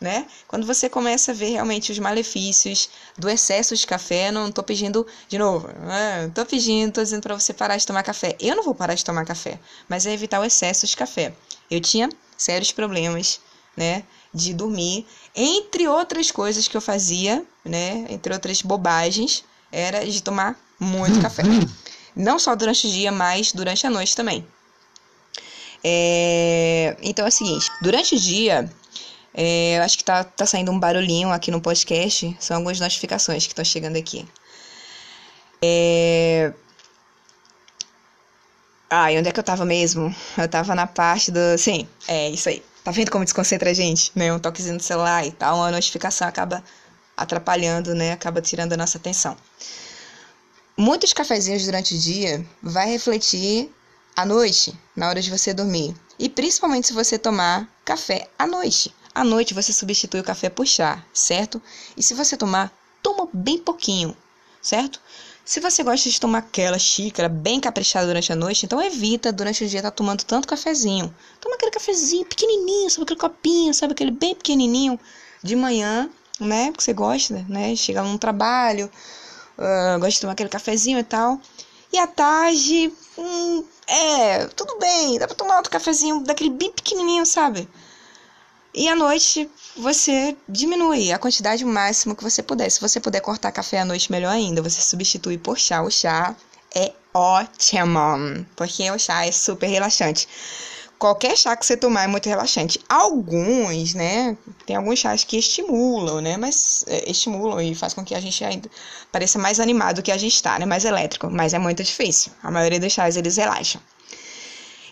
né? Quando você começa a ver realmente os malefícios do excesso de café, não tô pedindo de novo, né? tô pedindo, tô dizendo para você parar de tomar café. Eu não vou parar de tomar café, mas é evitar o excesso de café. Eu tinha sérios problemas, né, de dormir, entre outras coisas que eu fazia, né, entre outras bobagens, era de tomar muito café. Não só durante o dia, mas durante a noite também. É... Então é o seguinte, durante o dia é, acho que tá, tá saindo um barulhinho aqui no podcast. São algumas notificações que estão chegando aqui. É... Ah, e onde é que eu tava mesmo? Eu tava na parte do. Sim, é isso aí. Tá vendo como desconcentra a gente? Né? Um toquezinho no celular e tal, uma notificação acaba atrapalhando, né? Acaba tirando a nossa atenção. Muitos cafezinhos durante o dia vai refletir à noite, na hora de você dormir. E principalmente se você tomar café à noite. À noite você substitui o café por chá, certo? E se você tomar, toma bem pouquinho, certo? Se você gosta de tomar aquela xícara bem caprichada durante a noite, então evita durante o dia estar tá tomando tanto cafezinho. Toma aquele cafezinho pequenininho, sabe aquele copinho, sabe aquele bem pequenininho de manhã, né? Que você gosta, né? Chega num trabalho, uh, gosta de tomar aquele cafezinho e tal. E à tarde, hum, é, tudo bem, dá pra tomar outro cafezinho daquele bem pequenininho, sabe? E à noite você diminui a quantidade máxima que você puder. Se você puder cortar café à noite, melhor ainda. Você substitui por chá. O chá é ótimo, porque o chá é super relaxante. Qualquer chá que você tomar é muito relaxante. Alguns, né? Tem alguns chás que estimulam, né? Mas é, estimulam e faz com que a gente ainda pareça mais animado do que a gente está, né? Mais elétrico. Mas é muito difícil. A maioria dos chás eles relaxam.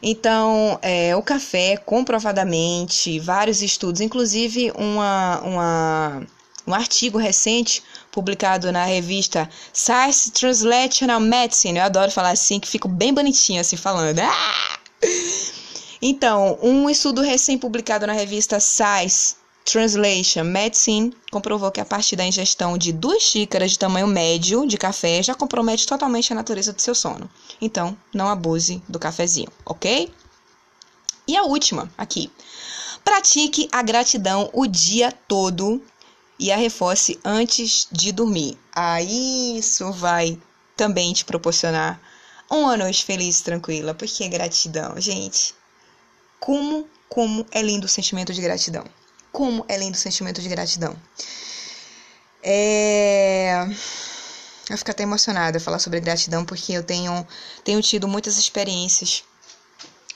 Então, é, o café, comprovadamente, vários estudos, inclusive uma, uma, um artigo recente publicado na revista Science Translational Medicine, eu adoro falar assim, que fico bem bonitinho assim falando. Ah! Então, um estudo recém-publicado na revista Science Translation Medicine comprovou que a partir da ingestão de duas xícaras de tamanho médio de café já compromete totalmente a natureza do seu sono. Então, não abuse do cafezinho, ok? E a última aqui. Pratique a gratidão o dia todo e a reforce antes de dormir. Ah, isso vai também te proporcionar uma noite feliz e tranquila, porque gratidão, gente. Como, como é lindo o sentimento de gratidão como é lindo o sentimento de gratidão. É... eu fico até emocionada falar sobre gratidão porque eu tenho, tenho tido muitas experiências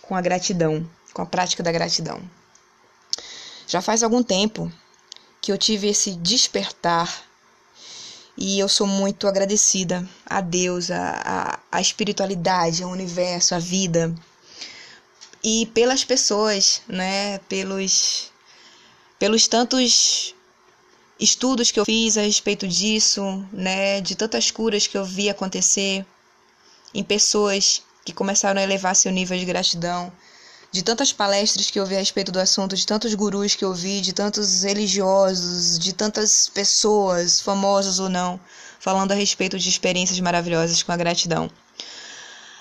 com a gratidão, com a prática da gratidão. Já faz algum tempo que eu tive esse despertar e eu sou muito agradecida a Deus, a, a, a espiritualidade, ao universo, a vida e pelas pessoas, né? Pelos, pelos tantos estudos que eu fiz a respeito disso, né? De tantas curas que eu vi acontecer em pessoas que começaram a elevar seu nível de gratidão, de tantas palestras que eu vi a respeito do assunto, de tantos gurus que eu vi, de tantos religiosos, de tantas pessoas, famosas ou não, falando a respeito de experiências maravilhosas com a gratidão.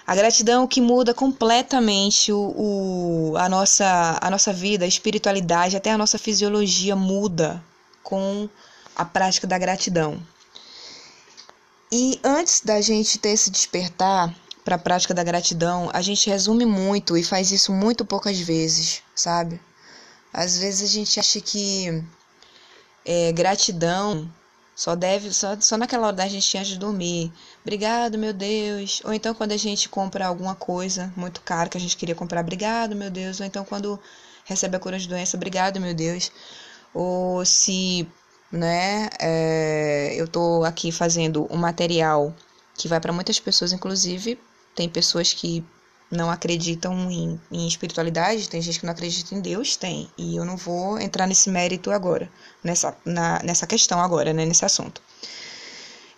A gratidão que muda completamente o, o, a, nossa, a nossa vida, a espiritualidade, até a nossa fisiologia muda com a prática da gratidão. E antes da gente ter esse despertar para a prática da gratidão, a gente resume muito e faz isso muito poucas vezes, sabe? Às vezes a gente acha que é, gratidão só deve, só, só naquela hora da gente antes de dormir. Obrigado, meu Deus. Ou então quando a gente compra alguma coisa muito cara que a gente queria comprar, obrigado, meu Deus. Ou então quando recebe a cura de doença, obrigado, meu Deus. Ou se, né, é, eu tô aqui fazendo um material que vai para muitas pessoas, inclusive tem pessoas que não acreditam em, em, espiritualidade, tem gente que não acredita em Deus, tem. E eu não vou entrar nesse mérito agora, nessa, na, nessa questão agora, né, nesse assunto.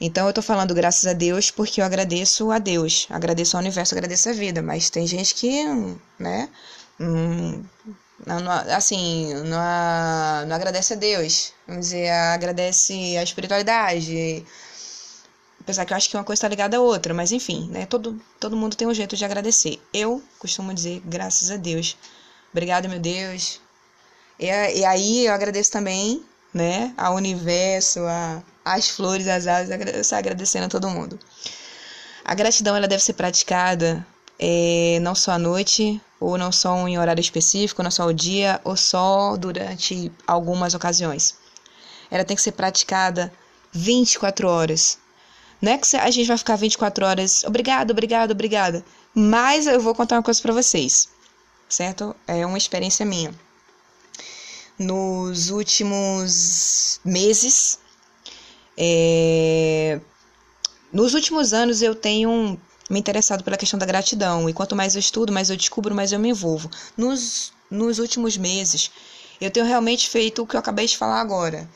Então eu tô falando graças a Deus porque eu agradeço a Deus, agradeço ao universo, agradeço a vida, mas tem gente que, né, hum, não, assim, não, não agradece a Deus, vamos dizer, agradece a espiritualidade, Apesar que eu acho que uma coisa está ligada à outra, mas enfim, né? Todo, todo mundo tem um jeito de agradecer. Eu costumo dizer, graças a Deus. Obrigada, meu Deus. E, e aí eu agradeço também, né? Ao universo, a, as flores, as aves, saio agradecendo a todo mundo. A gratidão ela deve ser praticada é, não só à noite, ou não só em horário específico, não só ao dia, ou só durante algumas ocasiões. Ela tem que ser praticada 24 horas. Não é que a gente vai ficar 24 horas, obrigado, obrigado, obrigada. Mas eu vou contar uma coisa para vocês, certo? É uma experiência minha. Nos últimos meses, é... nos últimos anos eu tenho me interessado pela questão da gratidão. E quanto mais eu estudo, mais eu descubro, mais eu me envolvo. Nos, nos últimos meses, eu tenho realmente feito o que eu acabei de falar agora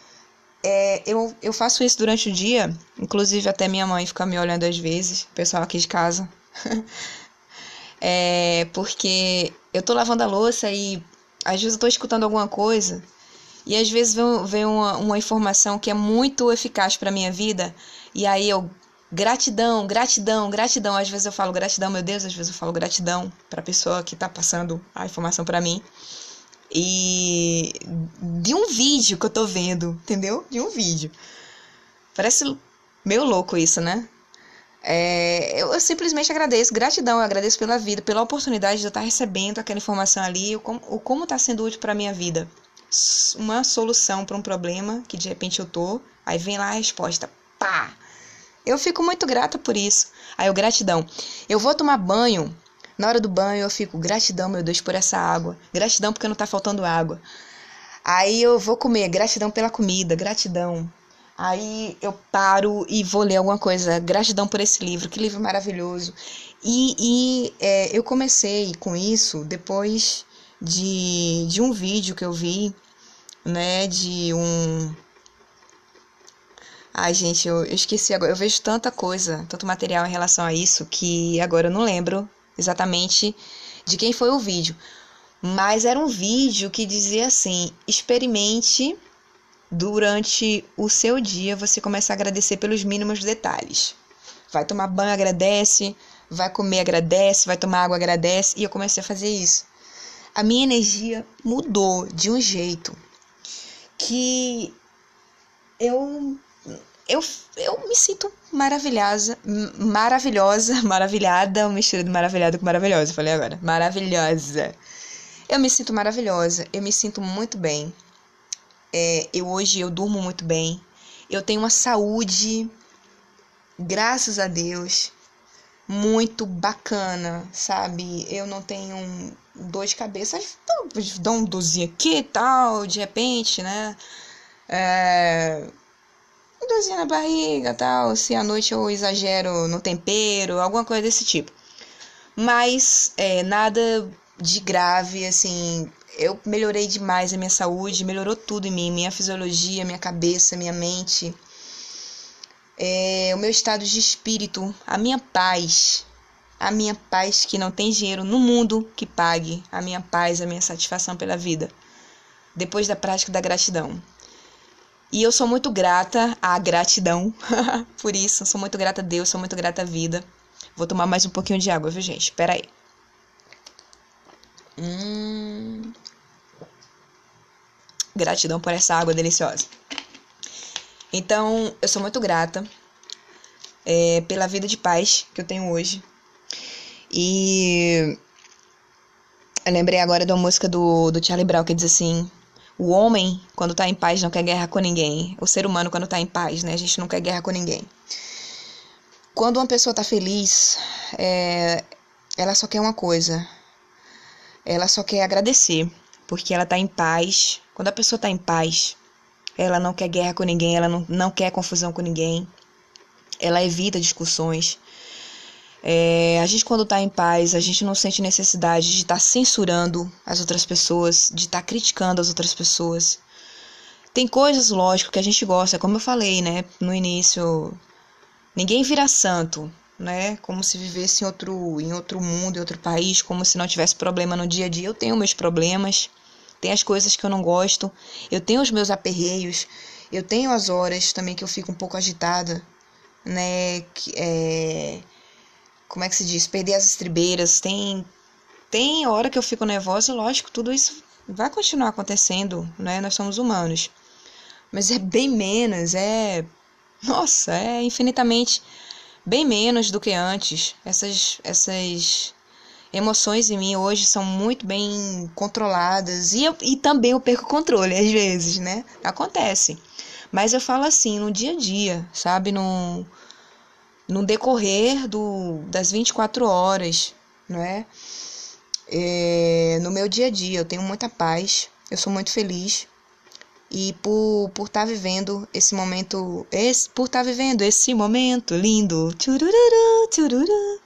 é, eu, eu faço isso durante o dia, inclusive até minha mãe fica me olhando às vezes, o pessoal aqui de casa. é, porque eu tô lavando a louça e às vezes eu tô escutando alguma coisa e às vezes vem, vem uma, uma informação que é muito eficaz para minha vida e aí eu gratidão, gratidão, gratidão. Às vezes eu falo gratidão, meu Deus, às vezes eu falo gratidão para a pessoa que tá passando a informação para mim. E de um vídeo que eu tô vendo, entendeu? De um vídeo. Parece meio louco isso, né? É, eu, eu, simplesmente agradeço, gratidão, eu agradeço pela vida, pela oportunidade de eu estar recebendo aquela informação ali, o como, o como está sendo útil para minha vida. Uma solução para um problema que de repente eu tô, aí vem lá a resposta, pá! Eu fico muito grata por isso. Aí eu, gratidão. Eu vou tomar banho na hora do banho eu fico, gratidão, meu Deus, por essa água. Gratidão porque não tá faltando água. Aí eu vou comer, gratidão pela comida, gratidão. Aí eu paro e vou ler alguma coisa, gratidão por esse livro, que livro maravilhoso. E, e é, eu comecei com isso depois de, de um vídeo que eu vi, né, de um. Ai, gente, eu, eu esqueci agora. Eu vejo tanta coisa, tanto material em relação a isso, que agora eu não lembro exatamente de quem foi o vídeo. Mas era um vídeo que dizia assim: experimente durante o seu dia você começa a agradecer pelos mínimos detalhes. Vai tomar banho, agradece, vai comer, agradece, vai tomar água, agradece. E eu comecei a fazer isso. A minha energia mudou de um jeito que eu eu, eu me sinto maravilhosa, maravilhosa, maravilhada, uma mistura de maravilhada com maravilhosa, falei agora, maravilhosa. Eu me sinto maravilhosa, eu me sinto muito bem. É, eu hoje eu durmo muito bem, eu tenho uma saúde graças a Deus, muito bacana, sabe? Eu não tenho dor de cabeça, dou um dozinho aqui e tal, de repente, né? É, dorzinha na barriga tal, se à noite eu exagero no tempero, alguma coisa desse tipo. Mas é, nada de grave, assim, eu melhorei demais a minha saúde, melhorou tudo em mim, minha fisiologia, minha cabeça, minha mente, é, o meu estado de espírito, a minha paz, a minha paz que não tem dinheiro no mundo que pague, a minha paz, a minha satisfação pela vida, depois da prática da gratidão. E eu sou muito grata à gratidão por isso, sou muito grata a Deus, sou muito grata à vida. Vou tomar mais um pouquinho de água, viu, gente? Espera aí. Hum. Gratidão por essa água deliciosa. Então, eu sou muito grata é, pela vida de paz que eu tenho hoje. E eu lembrei agora da música do, do Charlie Brown que diz assim: O homem, quando tá em paz, não quer guerra com ninguém. O ser humano, quando tá em paz, né? A gente não quer guerra com ninguém. Quando uma pessoa tá feliz, é, ela só quer uma coisa: ela só quer agradecer, porque ela tá em paz. Quando a pessoa tá em paz, ela não quer guerra com ninguém, ela não, não quer confusão com ninguém, ela evita discussões. É, a gente, quando tá em paz, a gente não sente necessidade de estar tá censurando as outras pessoas, de estar tá criticando as outras pessoas. Tem coisas, lógico, que a gente gosta, como eu falei, né, no início. Ninguém vira santo, né? Como se vivesse em outro, em outro mundo, em outro país, como se não tivesse problema no dia a dia. Eu tenho meus problemas, tem as coisas que eu não gosto, eu tenho os meus aperreios, eu tenho as horas também que eu fico um pouco agitada, né? É, como é que se diz? Perder as estribeiras. Tem, tem hora que eu fico nervosa, lógico, tudo isso vai continuar acontecendo, né? Nós somos humanos. Mas é bem menos, é. Nossa, é infinitamente bem menos do que antes. Essas, essas emoções em mim hoje são muito bem controladas e, eu, e também eu perco controle às vezes, né? Acontece. Mas eu falo assim, no dia a dia, sabe? No, no decorrer do, das 24 horas, não é? No meu dia a dia, eu tenho muita paz, eu sou muito feliz. E por estar por tá vivendo esse momento, esse, por estar tá vivendo esse momento lindo, tchururu,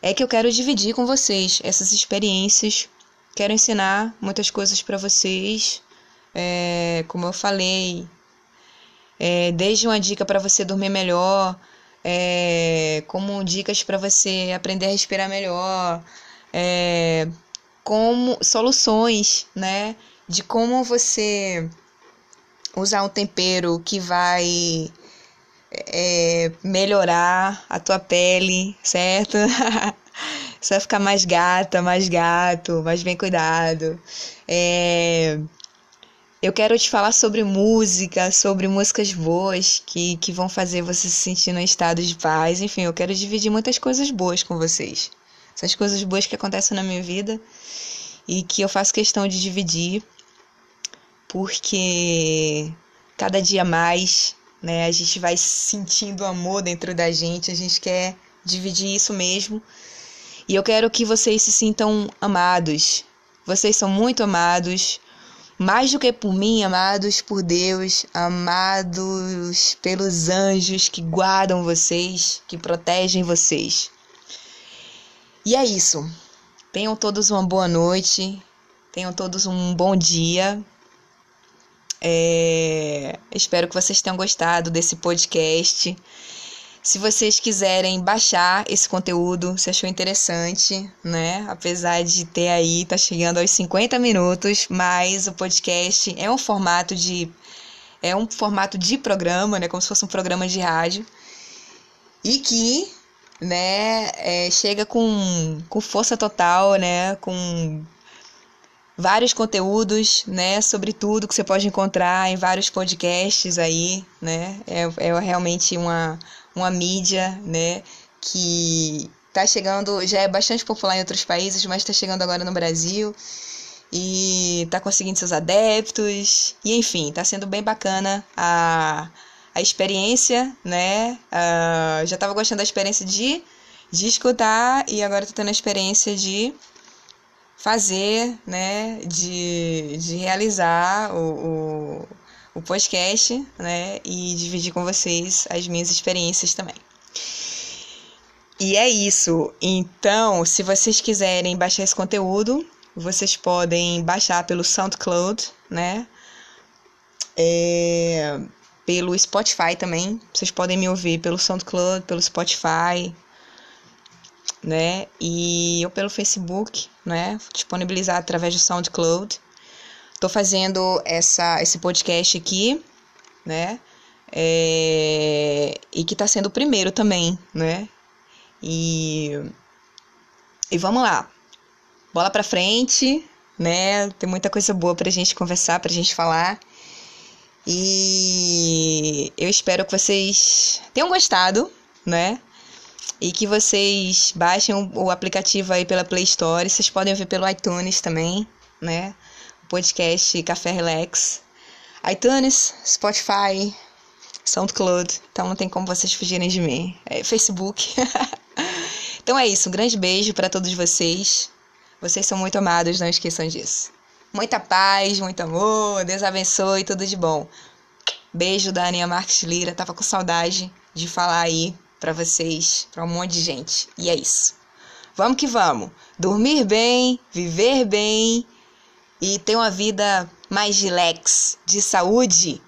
é que eu quero dividir com vocês essas experiências. Quero ensinar muitas coisas para vocês. É, como eu falei, é, desde uma dica para você dormir melhor, é, como dicas para você aprender a respirar melhor, é, como soluções, né? de como você usar um tempero que vai é, melhorar a tua pele, certo? você vai ficar mais gata, mais gato, mais bem cuidado. É, eu quero te falar sobre música, sobre músicas boas que, que vão fazer você se sentir no estado de paz. Enfim, eu quero dividir muitas coisas boas com vocês. Essas coisas boas que acontecem na minha vida e que eu faço questão de dividir porque cada dia mais, né, a gente vai sentindo amor dentro da gente, a gente quer dividir isso mesmo. E eu quero que vocês se sintam amados. Vocês são muito amados, mais do que por mim, amados por Deus, amados pelos anjos que guardam vocês, que protegem vocês. E é isso. Tenham todos uma boa noite, tenham todos um bom dia. É, espero que vocês tenham gostado desse podcast. Se vocês quiserem baixar esse conteúdo, se achou interessante, né? Apesar de ter aí, tá chegando aos 50 minutos, mas o podcast é um formato de é um formato de programa, né? Como se fosse um programa de rádio. E que, né, é, chega com, com força total, né? Com vários conteúdos, né, sobre tudo que você pode encontrar em vários podcasts aí, né, é, é realmente uma, uma mídia, né, que está chegando, já é bastante popular em outros países, mas está chegando agora no Brasil e está conseguindo seus adeptos, e enfim, está sendo bem bacana a, a experiência, né? Uh, já estava gostando da experiência de, de escutar e agora estou tendo a experiência de fazer, né? De, de realizar o, o, o podcast, né? E dividir com vocês as minhas experiências também. E é isso. Então, se vocês quiserem baixar esse conteúdo, vocês podem baixar pelo SoundCloud, né? É, pelo Spotify também. Vocês podem me ouvir pelo SoundCloud, pelo Spotify, né? E eu pelo Facebook, né? Disponibilizar através do SoundCloud. Tô fazendo essa, esse podcast aqui, né? É, e que tá sendo o primeiro também, né? E, e vamos lá bola pra frente, né? Tem muita coisa boa pra gente conversar, pra gente falar. E eu espero que vocês tenham gostado, né? E que vocês baixem o aplicativo aí pela Play Store. Vocês podem ouvir pelo iTunes também, né? O podcast Café Relax. iTunes, Spotify, SoundCloud. Então não tem como vocês fugirem de mim. É Facebook. então é isso. Um grande beijo para todos vocês. Vocês são muito amados, não esqueçam disso. Muita paz, muito amor, Deus abençoe, tudo de bom. Beijo da Aninha Marques Lira, tava com saudade de falar aí para vocês, para um monte de gente. E é isso. Vamos que vamos. Dormir bem, viver bem e ter uma vida mais relax, de saúde.